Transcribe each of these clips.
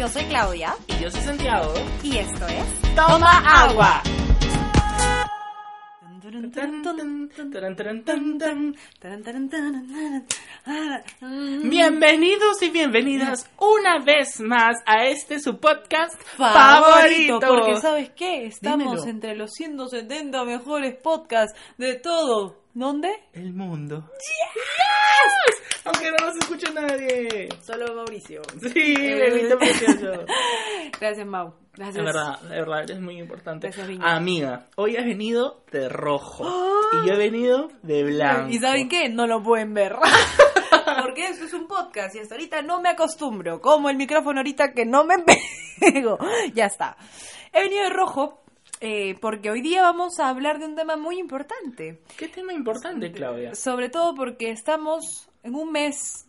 Yo soy Claudia Y yo soy Santiago. y esto es ¡Toma agua! Bienvenidos y bienvenidas una vez más a este su podcast favorito. Porque ¿sabes qué? Estamos Dímelo. entre los 170 mejores podcasts de todo. ¿Dónde? El mundo. Yes! Aunque no nos escucha nadie. Solo Mauricio. Sí, bebito precioso. Gracias, Mau. Gracias. De verdad, de verdad, es muy importante. Gracias, Viña. Amiga, hoy has venido de rojo. Y yo he venido de blanco. ¿Y saben qué? No lo pueden ver. Porque esto es un podcast y hasta ahorita no me acostumbro. Como el micrófono ahorita que no me pego. Ya está. He venido de rojo eh, porque hoy día vamos a hablar de un tema muy importante. ¿Qué tema importante, Claudia? Sobre todo porque estamos en un mes,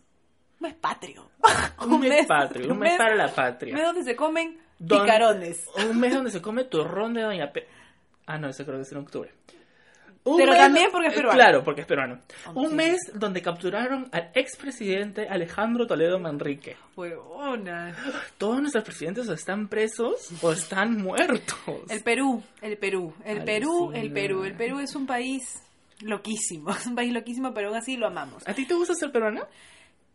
un mes patrio. Un mes patrio, un mes para la patria. Un mes donde se comen Don- picarones. Un mes donde se come turrón de Doña Pe... Ah, no, eso creo que es en octubre. Un Pero también porque es eh, peruano. Claro, porque es peruano. Oh, Un sí. mes donde capturaron al expresidente Alejandro Toledo Manrique. Huevona. Todos nuestros presidentes o están presos o están muertos. El Perú, el Perú, el. Perú, el Perú. El Perú es un país loquísimo. Es un país loquísimo, pero aún así lo amamos. ¿A ti te gusta ser peruana?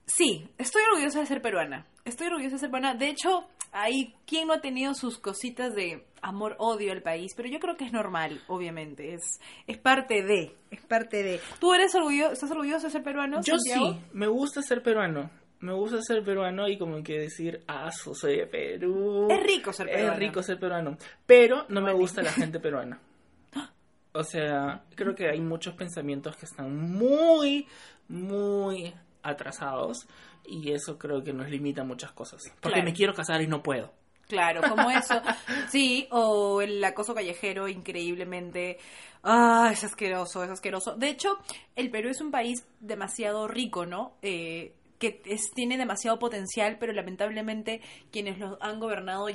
Sí, estoy orgullosa de ser peruana. Estoy orgullosa de ser peruana. De hecho, hay quien no ha tenido sus cositas de amor-odio al país, pero yo creo que es normal, obviamente. Es, es parte de, es parte de. ¿Tú eres orgulloso, estás orgulloso de ser peruano? Yo Santiago? sí, me gusta ser peruano. Me gusta ser peruano y como que decir, ah, so- soy de Perú. Es rico ser peruano. Es rico ser peruano. Pero no me gusta la gente peruana. O sea, creo que hay muchos pensamientos que están muy, muy atrasados. Y eso creo que nos limita a muchas cosas. Porque Claro. me quiero casar y no puedo. Claro, como eso. Sí, o el acoso callejero increíblemente... Ah, es asqueroso, es asqueroso. De hecho, el Perú es un país demasiado rico, ¿no? Eh, que es- tiene demasiado potencial, pero lamentablemente quienes lo han gobernado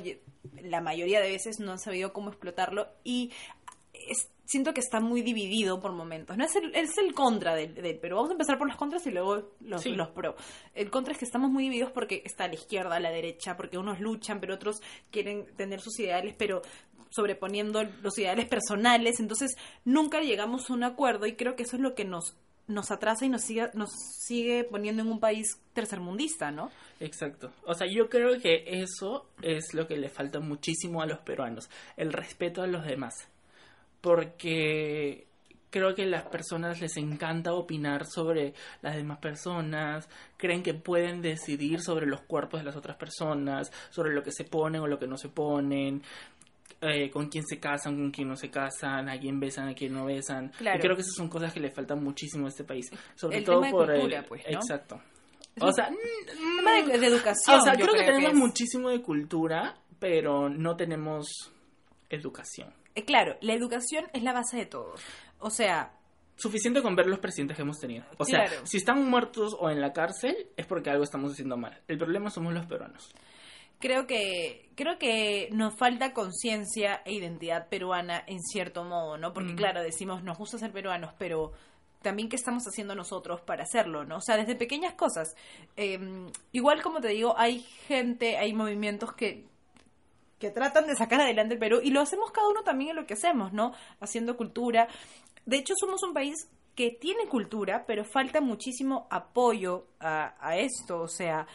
la mayoría de veces no han sabido cómo explotarlo y es- siento que está muy dividido por momentos. No es el, es el contra del, del Perú. Vamos a empezar por los contras y luego los, Sí. los pro. El contra es que estamos muy divididos porque está a la izquierda, a la derecha, porque unos luchan, pero otros quieren tener sus ideales, pero sobreponiendo los ideales personales. Entonces nunca llegamos a un acuerdo y creo que eso es lo que nos nos atrasa y nos sigue, nos sigue poniendo en un país tercermundista, ¿no? Exacto. O sea, yo creo que eso es lo que le falta muchísimo a los peruanos. El respeto a los demás. Porque creo que a las personas les encanta opinar sobre las demás personas, creen que pueden decidir sobre los cuerpos de las otras personas, sobre lo que se ponen o lo que no se ponen, eh, con quién se casan, con quién no se casan, a quién besan, a quién no besan. Claro. Y creo que esas son cosas que le faltan muchísimo a este país. Sobre El todo tema de por cultura, el... pues, ¿no? Exacto. O sea, tema de, de educación. o sea, yo creo, que tenemos es. muchísimo de cultura, pero no tenemos educación. Eh, claro, la educación es la base de todo. O sea, Suficiente con ver los presidentes que hemos tenido. O sea, Claro. si están muertos o en la cárcel, es porque algo estamos haciendo mal. El problema somos los peruanos. creo que creo que nos falta conciencia e identidad peruana en cierto modo, ¿no? Porque Mm. claro, decimos nos gusta ser peruanos, pero también qué estamos haciendo nosotros para hacerlo, ¿no? O sea, desde pequeñas cosas. Eh, igual como te digo, hay gente, hay movimientos que que tratan de sacar adelante el Perú y lo hacemos cada uno también en lo que hacemos, ¿no? Haciendo cultura. De hecho, somos un país que tiene cultura, pero falta muchísimo apoyo a, a esto, o sea,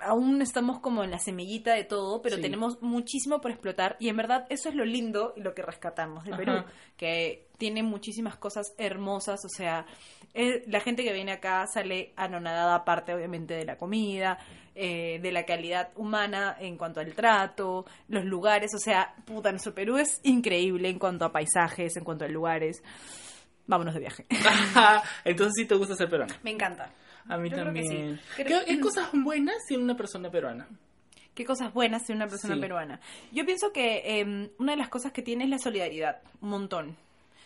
aún estamos como en la semillita de todo, pero Sí. tenemos muchísimo por explotar y en verdad eso es lo lindo y lo que rescatamos de Perú, que tiene muchísimas cosas hermosas, o sea, eh, la gente que viene acá sale anonadada aparte obviamente de la comida, eh, de la calidad humana en cuanto al trato, los lugares, o sea, puta, nuestro Perú es increíble en cuanto a paisajes, en cuanto a lugares. Vámonos de viaje. Entonces sí te gusta ser peruana. Me encanta. A mí Yo creo que también. sí. Creo- hay cosas buenas en una persona peruana. qué cosas buenas tiene una persona Sí. peruana. Yo pienso que eh, una de las cosas que tiene es la solidaridad, un montón.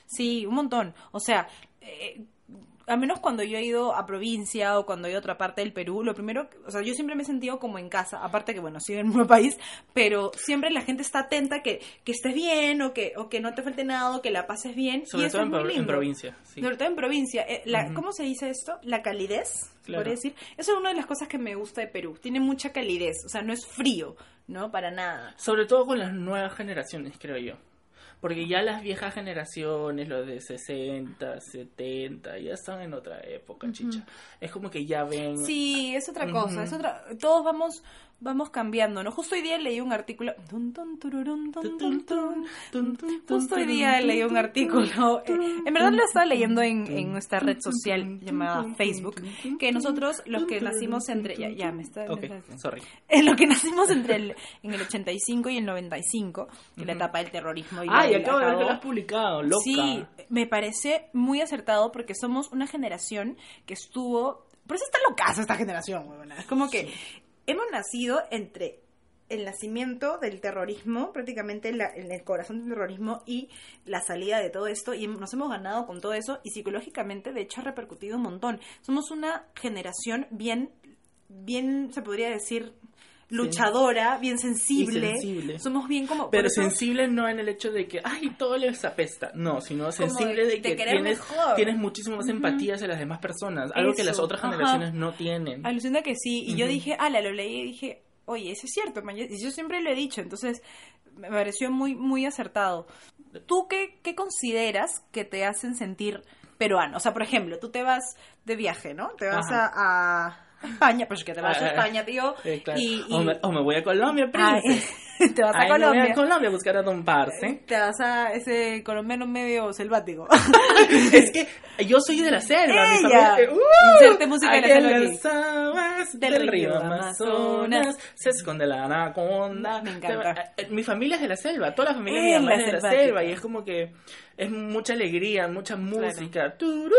Sí, un montón. O sea, eh, a menos cuando yo he ido a provincia o cuando he ido a otra parte del Perú, lo primero, o sea, yo siempre me he sentido como en casa, aparte que, bueno, sigo en el mismo país, pero siempre la gente está atenta que, que estés bien o que, o que no te falte nada o que la pases bien. y Sobre eso todo es en, muy en provincia. sí. Sobre todo en provincia. Eh, la-. ¿Cómo se dice esto? La calidez, Claro. podría decir. Eso es una de las cosas que me gusta de Perú. Tiene mucha calidez, o sea, no es frío, ¿no? Para nada. Sobre todo con las nuevas generaciones, creo yo. Porque ya las viejas generaciones, los de 60, 70, ya están en otra época, chicha. Es como que ya ven... Sí, es otra cosa, es otra, todos vamos vamos cambiando, ¿no? Justo hoy día leí un artículo. Justo hoy día leí un artículo, eh, en verdad lo estaba leyendo en, en nuestra red social llamada Facebook, que nosotros los que nacimos entre, ya, ya me está, me Ok, está- sorry. en lo que nacimos entre el, en el 85 y el 95, que es la etapa del terrorismo y acabo de ver que lo has publicado, loca. Sí, me parece muy acertado porque somos una generación que estuvo... Por eso está locazo esta generación, huevona. Es como que hemos nacido entre el nacimiento del terrorismo, prácticamente en, la- en el corazón del terrorismo y la salida de todo esto, y nos hemos ganado con todo eso, y psicológicamente, de hecho, ha repercutido un montón. Somos una generación bien, bien, se podría decir, luchadora, bien sensible. sensible. Somos bien como... Pero eso- sensible no en el hecho de que, ay, todo les apesta. No, sino sensible de- que tienes, mejor. tienes muchísimo más empatía hacia las demás personas. Algo que las otras ajá. generaciones no tienen. Alucina que sí. Y yo dije, ala, lo leí y dije, oye, eso es cierto, man. Y yo siempre lo he dicho, entonces me pareció muy, muy acertado. ¿Tú qué, qué consideras que te hacen sentir peruano? O sea, por ejemplo, tú te vas de viaje, ¿no? Te vas a, a España, pues que te vas a Ah, España, tío. Eh, claro. y, y- O, me, o me voy a Colombia, príncipe. te vas a Ay, me voy Colombia. a Colombia a buscar a Don Parce. Te vas a ese colombiano medio selvático. es que yo soy de la selva, mi Ella. familia. ¡Uh! Inserte música de la Aquí selva las aguas Del del, río río Amazonas. Se esconde la anaconda. Me encanta. Eh, Mi familia es de la selva, toda la familia de mi mamá es de la selva y es como que es mucha alegría, mucha música. Turú,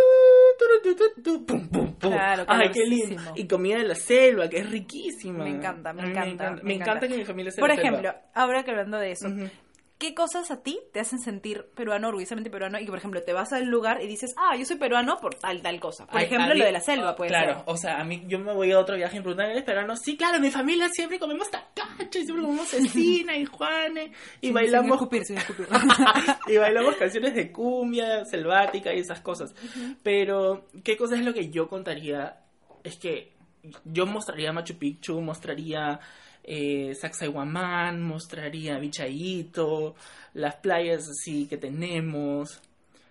turú, tu, tu, tu, pum, pum, pum. Claro, Ay, qué lindo. Y comida de la selva, que es riquísima. Me encanta, me A mí encanta, Me me encanta, encanta. que mi familia sea Por de la selva. Ahora que hablando de eso. ¿qué cosas a ti te hacen sentir peruano, orgullosamente peruano? Y que, por ejemplo, te vas al lugar y dices, ah, yo soy peruano por tal, tal cosa. Por Ay, ejemplo, mí- lo de la selva, puede Claro, ser. o sea, a mí yo me voy a otro viaje en Brunei, eres peruano. Sí, claro, mi familia siempre comemos tacacho y siempre comemos cecina y juanes y bailamos Sin escupir, sin escupir. y bailamos canciones de cumbia, selvática y esas cosas. Pero, ¿qué cosa es lo que yo contaría? Es que yo mostraría Machu Picchu, mostraría eh, Sacsayhuamán, mostraría Vichayito, las playas así que tenemos.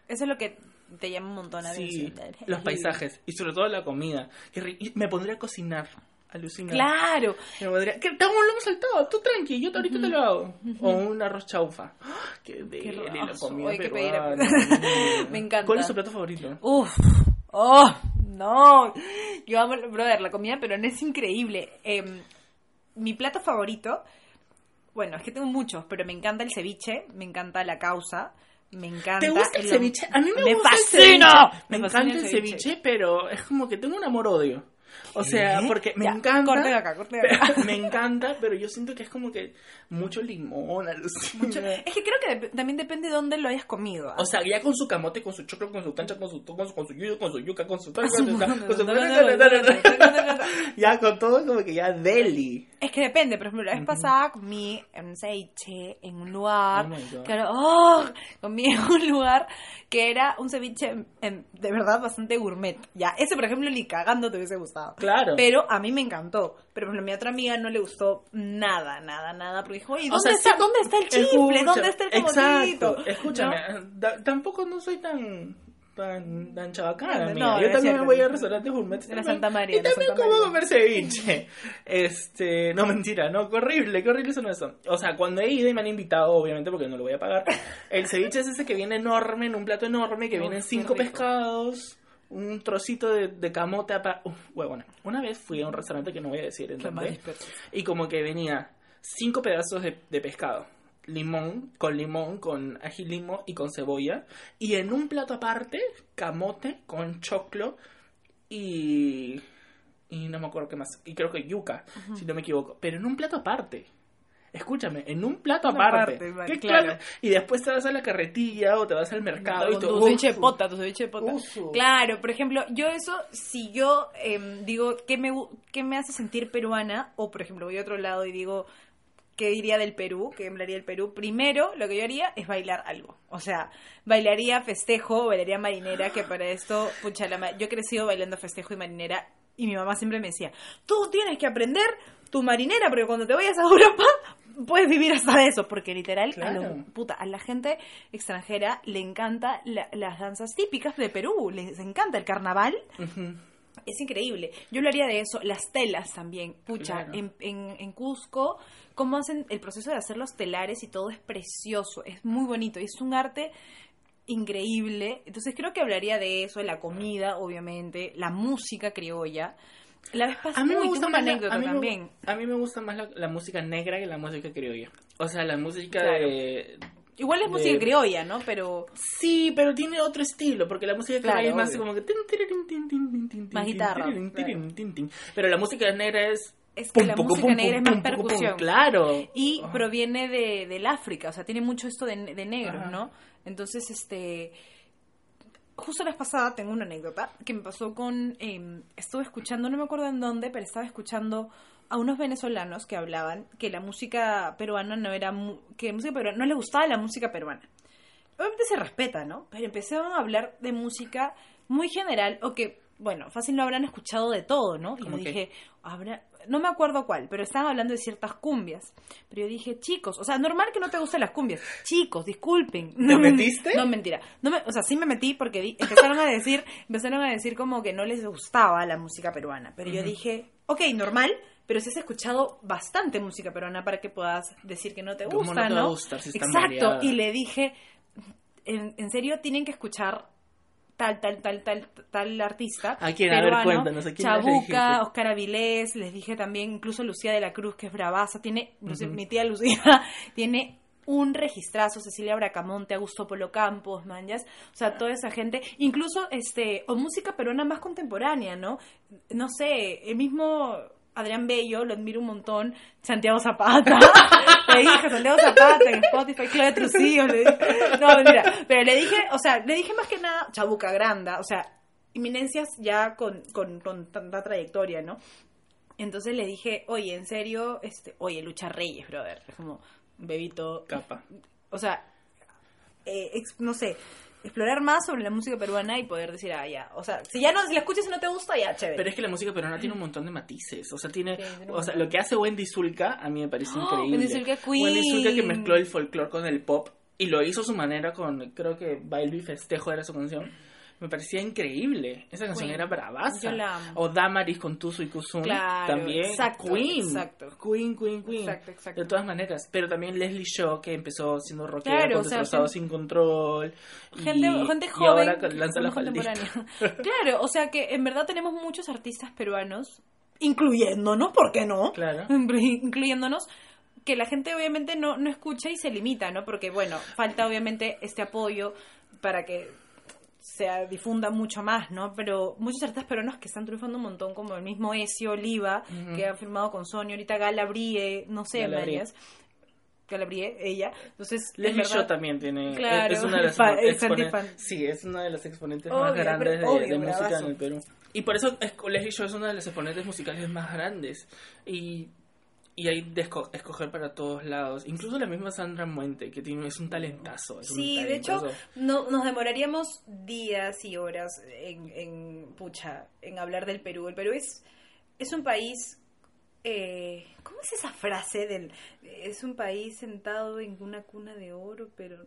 Eso es lo que te llama un montón la Sí, atención. los paisajes y sobre todo la comida. Y me pondría a cocinar. Alucina. Claro. Me pondría. Que estamos lo hemos saltado. Tú tranqui, yo ahorita te lo hago. O un arroz chaufa. ¡Ah! Qué deli la rico. comida Hay que pedir- peruana. Me encanta. ¿Cuál es tu plato favorito? Uf. Oh, no. Yo amo, brother, la comida peruana es increíble. Em, mi plato favorito, bueno, es que tengo muchos, pero me encanta el ceviche, me encanta la causa, me encanta... ¿Te gusta el el- ceviche? A mí me, gusta fascina. el ceviche. Me, Me fascina encanta el ceviche. ceviche, pero es como que tengo un amor-odio. O sea, porque me Ya, encanta. corten acá, corten acá. me encanta, pero yo siento que es como que mucho limón, alucina. Es que creo que también depende de dónde lo hayas comido. ¿ah? O sea, ya con su camote, con su choclo, con su cancha, con su con su, con su yuyo, con su yuca, con su con su- ya con todo como que ya deli. Es que depende, por ejemplo, la vez pasada comí en un ceviche en un lugar, Oh que era- ¡oh! comí en un lugar que era un ceviche en- en- de verdad bastante gourmet. Ya, ese por ejemplo ni cagando te hubiese gustado. Claro. Pero a mí me encantó. Pero por ejemplo, a mi otra amiga no le gustó nada, nada, nada, porque dijo, ¿y O dónde, sea, está, sí, dónde está el chifle? escucha, ¿Dónde está el camotito? Exacto, escúchame, tampoco no soy tan tan, tan chabacana, amiga. no, Yo también me voy a restaurantes gourmet. De la Santa María, Y también Santa como María. comer ceviche. Este, no mentira, no, qué horrible, qué horrible son eso. O sea, cuando he ido y me han invitado, obviamente porque no lo voy a pagar, el ceviche es ese que viene enorme, en un plato enorme, que vienen cinco pescados, un trocito de, de camote, Uf, huevona. Una vez fui a un restaurante que no voy a decir y como que venía cinco pedazos de, de pescado, limón, con limón, con ají limo y con cebolla, y en un plato aparte, camote con choclo y, y no me acuerdo qué más. Y creo que yuca, si no me equivoco. Pero en un plato aparte. Escúchame, en un plato Una aparte. parte, ¿Qué claro. Y después te vas a la carretilla o te vas al mercado y Con tú, tu ceviche de pota, tu ceviche de pota. Uso. Claro, por ejemplo, yo eso, si yo em, digo, ¿qué me, ¿qué me hace sentir peruana? O, por ejemplo, voy a otro lado y digo, ¿qué diría del Perú? ¿Qué hablaría del Perú? Primero, lo que yo haría es bailar algo. O sea, bailaría festejo, bailaría marinera, que para esto, pucha, la ma- yo he crecido bailando festejo y marinera y mi mamá siempre me decía, tú tienes que aprender tu marinera, porque cuando te vayas a Europa puedes vivir hasta de eso, porque literal, a, Claro. puta, a la gente extranjera le encanta la- las danzas típicas de Perú, les encanta el carnaval. Es increíble. Yo lo haría de eso, las telas también. Pucha, Claro. en, en, en Cusco, cómo hacen el proceso de hacer los telares y todo es precioso, es muy bonito, y es un arte increíble. Entonces creo que hablaría de eso, de la comida, obviamente, la música criolla. La vez pasada, A mí me gusta más la, anécdota a mí me- también. a mí me gusta más la, la música negra que la música criolla. O sea, la música Claro. de... Igual es de- música criolla, ¿no? Pero Sí, pero tiene otro estilo, porque la música Claro, criolla es más como que... Más guitarra, claro. Pero la música negra es... es que la pum, música pum, negra es más percusión. Claro. y proviene de, del África, o sea, tiene mucho esto de, de negros, Ajá. ¿no? Entonces, este, justo la vez pasada tengo una anécdota que me pasó con, eh, estuve escuchando, no me acuerdo en dónde, pero estaba escuchando a unos venezolanos que hablaban que la música peruana no era, mu- que música peruana, no les gustaba la música peruana. Obviamente se respeta, ¿no? Pero empezaron a hablar de música muy general o que, bueno, fácil lo habrán escuchado de todo, ¿no? Y yo dije, habrá, no me acuerdo cuál, pero estaban hablando de ciertas cumbias. Pero yo dije, chicos, o sea, normal que no te gusten las cumbias. Chicos, disculpen. ¿Te metiste? No, mentira. No me- o sea, sí me metí porque di- empezaron a decir, empezaron a decir como que no les gustaba la música peruana. Pero yo Ujú. dije, ok, normal, pero si has escuchado bastante música peruana para que puedas decir que no te ¿Cómo no gusta, te va a ¿no? gustar si Exacto. variada? Y le dije, en, en serio, tienen que escuchar tal, tal, tal, tal, tal artista. ¿A quién? A ver, cuéntanos, ¿a quién? Chabuca, Oscar Avilés, les dije también, incluso Lucía de la Cruz, que es bravaza, tiene, Luci- Ujú. mi tía Lucía, tiene un registrazo, Cecilia Bracamonte, Augusto Polo Campos, manjas, o sea, toda esa gente, incluso, este, o música peruana más contemporánea, ¿no? No sé, el mismo Adrián Bello, lo admiro un montón, Santiago Zapata, le dije Santiago Zapata en Spotify, Claudia Trujillo, le dije, no, mentira, pero le dije, o sea, le dije más que nada Chabuca Granda, o sea, eminencias ya con, con, con tanta trayectoria, ¿no? Entonces le dije, oye, en serio, este, oye, Lucha Reyes, brother, es como, bebito, Capa. o sea, eh, ex- no sé, explorar más sobre la música peruana y poder decir, ah, ya, o sea, si ya no, si la escuchas y no te gusta, ya, chévere. Pero es que la música peruana tiene un montón de matices. O sea, tiene. Sí, o sea, lo que hace Wendy Zulka a mí me parece ¡Oh! increíble. Wendy Zulka Queen. Wendy Zulka que mezcló el folclore con el pop y lo hizo a su manera con. Creo que Baile y Festejo era su canción. Me parecía increíble. Esa canción Queen. era bravaza. Yo la amo. O Damaris con Tuzo y Kuzun. Claro, también. exacto, Queen. exacto. Queen, Queen, Queen. Exacto, exacto. De todas maneras. Pero también Leslie Shaw, que empezó siendo rockera Claro, con o sea, Destrozados gente- sin control. Gente, y, gente y joven, ahora lanza la claro, o sea que en verdad tenemos muchos artistas peruanos, incluyéndonos, ¿por qué no? Claro. Incluyéndonos, que la gente obviamente no, no escucha y se limita, ¿no? Porque, bueno, falta obviamente este apoyo para que se difunda mucho más, ¿no? Pero muchos artistas peruanos que están triunfando un montón, como el mismo Ezio Oliva, que ha firmado con Sony, ahorita Gala Brie, no sé, Gala Brie. varias. Gala Brie, ella. Entonces, en Leslie Shaw también tiene. Claro, es una de las fa- expo- es exponen- antifan. Sí, es una de las exponentes Obvio, más grandes de, pero obvio, de música en el Perú. Y por eso es- Leslie Shaw es una de las exponentes musicales más grandes. Y, y hay de esco- escoger para todos lados. Incluso la misma Sandra Muente, que tiene, es un talentazo. es un Sí, de hecho, talentazo. no, nos demoraríamos días y horas en, en, pucha, en hablar del Perú. El Perú es, es un país... eh, ¿Cómo es esa frase del... Es un país sentado en una cuna de oro, pero...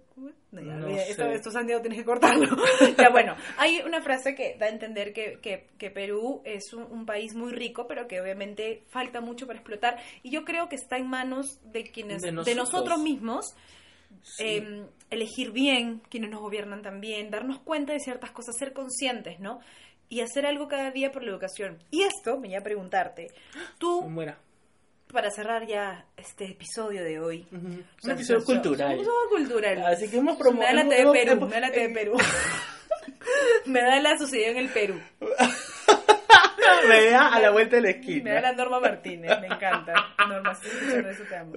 No, ya, No sé. esto, esto, Santiago, tienes que cortarlo. ya, bueno, hay una frase que da a entender que, que, que Perú es un, un país muy rico, pero que obviamente falta mucho para explotar. Y yo creo que está en manos de quienes... De de nosotros. nosotros mismos Sí. eh, elegir bien quienes nos gobiernan también, darnos cuenta de ciertas cosas, ser conscientes, ¿no? Y hacer algo cada día por la educación. Y esto, venía a preguntarte, tú, Muera. para cerrar ya este episodio de hoy. Un o sea, episodio so- cultural. Un episodio cultural. Así que hemos Me da la promovido. TV Perú, me da la TV Perú. me da la sucedió en el Perú. me vea a la vuelta de la Me da esquina. la Norma Martínez, me encanta. Norma, escuchando eso te amo.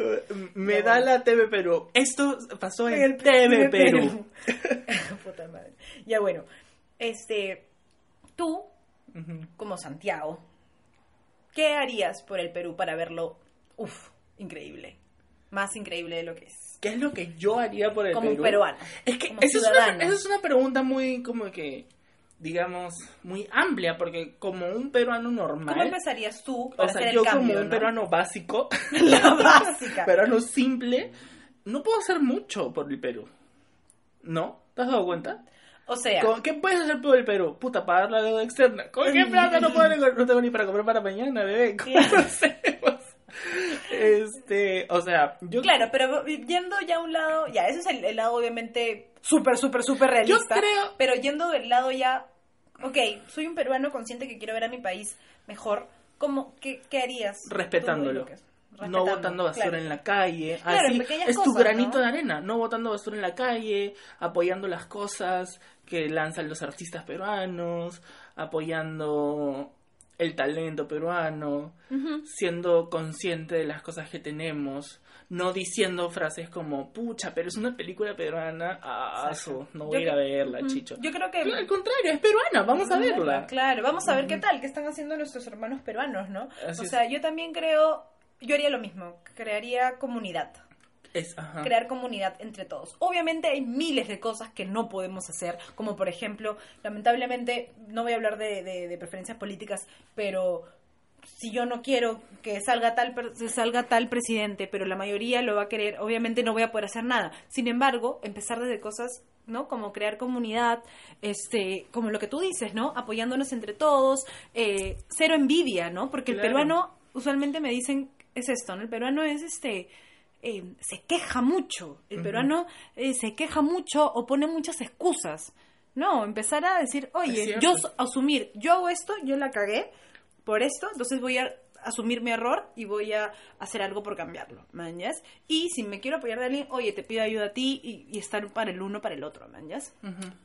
Me Ya, da bueno. la TV Perú. Esto pasó en El TV Perú. Puta madre. Ya bueno, este, tú, como Santiago, ¿qué harías por el Perú para verlo, uff, increíble? Más increíble de lo que es. ¿Qué es lo que yo haría por el Como Perú? un peruano. Es que como esa es, una, ciudadano. esa es una pregunta muy, como que, digamos, muy amplia, porque como un peruano normal, ¿Cómo empezarías tú o sea, hacer el yo cambio, como un no? peruano básico, La básica. peruano simple, no puedo hacer mucho por el Perú. ¿No? ¿Te has dado cuenta? O sea, ¿Con- ¿Qué puedes hacer por el Perú? Puta, pagar la deuda externa. ¿Con qué plata no puedo no tengo ni para comer para mañana, bebé? ¿Cómo hacemos? Este, o sea, yo claro, pero yendo ya a un lado, ya, ese es el, el lado obviamente súper, súper, súper realista. Yo creo- Pero yendo del lado ya, ok, soy un peruano consciente que quiero ver a mi país mejor, ¿cómo, qué, qué harías? respetándolo. No botando basura claro. en la calle. Claro, así en es tu granito ¿no? de arena, no botando basura en la calle, apoyando las cosas que lanzan los artistas peruanos, apoyando el talento peruano, siendo consciente de las cosas que tenemos, no diciendo frases como, pucha, pero es una película peruana, ah, su, no voy a ir a verla, Ujú. chicho. Yo creo que... Al contrario, es peruana, vamos a verla. Claro, vamos a ver qué tal, qué están haciendo nuestros hermanos peruanos, ¿no? Así o es. sea, yo también creo, yo haría lo mismo, crearía comunidad. Es, ajá. crear comunidad entre todos. Obviamente hay miles de cosas que no podemos hacer, como por ejemplo, lamentablemente, no voy a hablar de, de- de preferencias políticas, pero si yo no quiero que salga tal salga tal presidente, pero la mayoría lo va a querer, obviamente no voy a poder hacer nada. Sin embargo, empezar desde cosas, ¿no? Como crear comunidad, este, como lo que tú dices, ¿no? Apoyándonos entre todos, eh, cero envidia, ¿no? Porque el peruano usualmente me dicen es esto, ¿no? El peruano es este eh, se queja mucho. El peruano eh, se queja mucho o pone muchas excusas. No, empezar a decir, oye, yo su- asumir, yo hago esto, yo la cagué por esto, entonces voy a asumir mi error y voy a hacer algo por cambiarlo, ¿mañas? Y si me quiero apoyar de alguien, oye, te pido ayuda a ti y, y estar para el uno, para el otro, ¿mañas?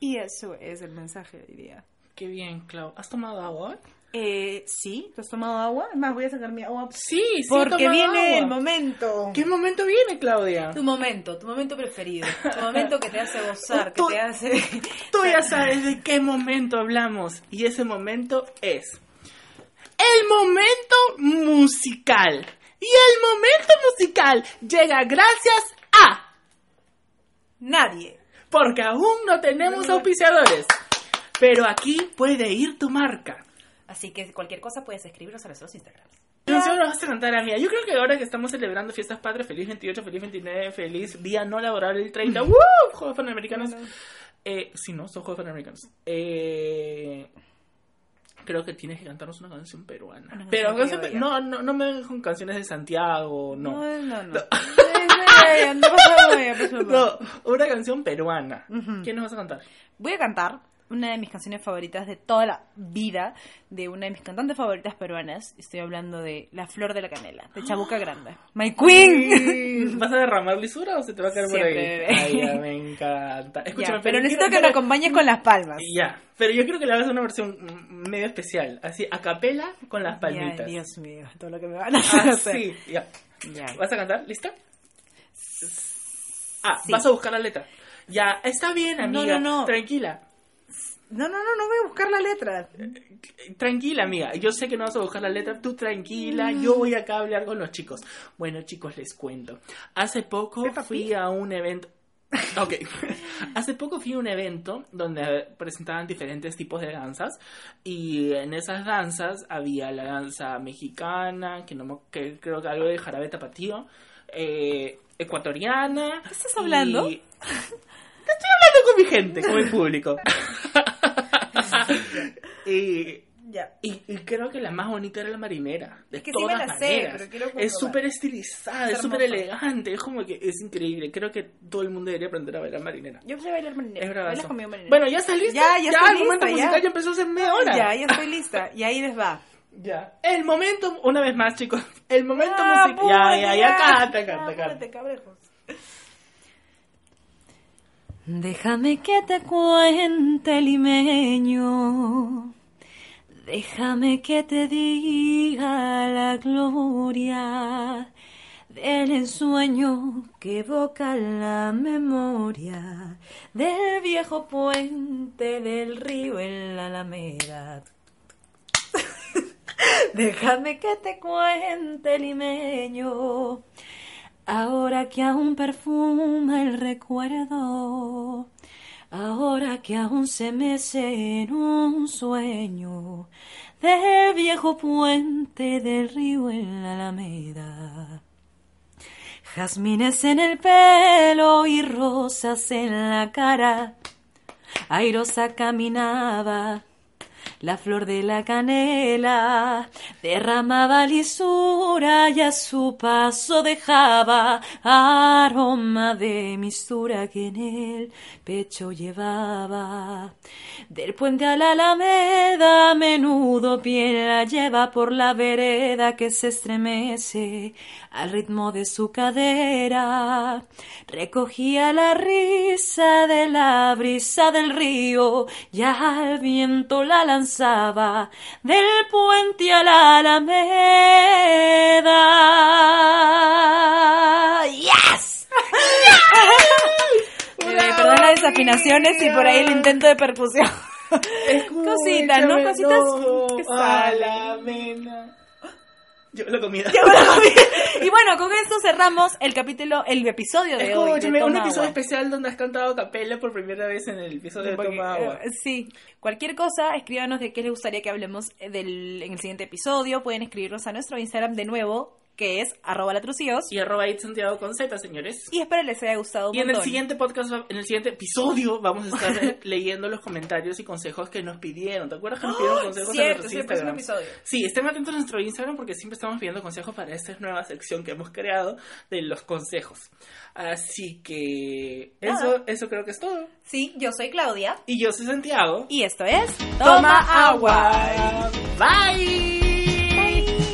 Y eso es el mensaje de hoy día. Qué bien, Clau. ¿Has tomado agua? Eh, sí, ¿tú has tomado agua? Es más, voy a sacar mi agua Sí, sí. porque viene agua. el momento. ¿Qué momento viene, Claudia? Tu momento, tu momento preferido. Tu momento que te hace gozar, que te hace... Tú ya sabes de qué momento hablamos. Y ese momento es el momento musical. Y el momento musical llega gracias a... Nadie. Porque aún no tenemos auspiciadores. Pero aquí puede ir tu marca. Así que cualquier cosa puedes escribirnos a nuestros Instagrams. ¿Qué canción nos vas a cantar, amiga? Yo creo que ahora que estamos celebrando fiestas patrias, feliz 28, feliz 29, feliz día no laboral el 30, ¡Woo! Juegos Panamericanos. Eh, sí, no, son Juegos Panamericanos. Eh, creo que tienes que cantarnos una canción peruana. Una Pero canción pe- no, no, no me vengas con canciones de Santiago, no. No, no, no. No una canción peruana. ¿Quién nos vas a cantar? Voy a cantar una de mis canciones favoritas de toda la vida, de una de mis cantantes favoritas peruanas. Estoy hablando de La Flor de la Canela, de Chabuca Grande. ¡My Queen! ¿Vas a derramar lisura o se te va a caer por Siempre, ahí? bebé. Ay, ya, me encanta. Escúchame, Ya, pero necesito quiero- que me acompañes con las palmas. Ya, pero yo creo que le hagas una versión medio especial, así a capela con las palmitas. Ya, Dios mío, todo lo que me van a hacer. Ah, hacer. sí, ya. Ya. ¿Vas a cantar? ¿Lista? Ah, Sí. vas a buscar la letra. Ya, está bien, No, amiga. no, no. Tranquila. No, no, no, no voy a buscar la letra. Tranquila, amiga. Yo sé que no vas a buscar la letra. Tú tranquila. Yo voy acá a hablar con los chicos. Bueno, chicos, les cuento. Hace poco fui a un evento. Ok. Hace poco fui a un evento donde presentaban diferentes tipos de danzas y en esas danzas había la danza mexicana, que no me- que creo que algo de jarabe tapatío, eh, ecuatoriana. ¿Qué estás hablando? Estoy hablando con mi gente, con mi público. y Ya. y, y creo que la más bonita era la marinera. De Es que sí me todas la sé, pero quiero es súper estilizada, Es súper elegante. Es como que es increíble. Creo que todo el mundo debería aprender a bailar marinera. Yo sé bailar marinera. Es bravazo. ¿Bailas conmigo marinera? Bueno, ya está lista. Ya, ya estoy el momento lista, ya. musical ya empezó hace media hora. Ya, ya estoy lista. Y ahí les va. Ya. El momento, una vez más, chicos. El momento Ah, musical. Ya, ya, ya, canta, ya, canta, canta. Déjame que te cuente limeño Déjame que te diga la gloria del ensueño que evoca la memoria del viejo puente del río en la Alameda. Déjame que te cuente limeño, ahora que aún perfuma el recuerdo, ahora que aún se mece en un sueño del viejo puente del río en la Alameda. Jazmines en el pelo y rosas en la cara, airosa caminaba la flor de la canela derramaba lisura y a su paso dejaba aroma de mistura que en el pecho llevaba. Del puente a la alameda, menudo pie la lleva por la vereda que se estremece al ritmo de su cadera. Recogía la risa de la brisa del río y al viento la lanzaba del puente a la alameda. ¡Yes! Eh, perdón las desafinaciones y por ahí el intento de percusión. Cositas, ¿no? Cositas. que a salen. la mena. Yo la comida. Y bueno, con esto cerramos el capítulo, el episodio de hoy. de un episodio Agua. especial donde has cantado a capela por primera vez en el episodio de Toma Agua. eh, sí. Cualquier cosa, escríbanos de qué les gustaría que hablemos del, en el siguiente episodio. Pueden escribirnos a nuestro Instagram de nuevo, que es arroba latrucíos. Y arroba Santiago con Z, señores. Y espero les haya gustado un Y en el montón. siguiente podcast, en el siguiente episodio, vamos a estar leyendo los comentarios y consejos que nos pidieron. ¿Te acuerdas que nos pidieron consejos en Cierto, sí, el próximo Instagrams? episodio. Sí, estén atentos a nuestro Instagram porque siempre estamos pidiendo consejos para esta nueva sección que hemos creado de los consejos. Así que eso, Nada. eso creo que es todo. Sí, yo soy Claudia. Y yo soy Santiago. Y esto es Bye.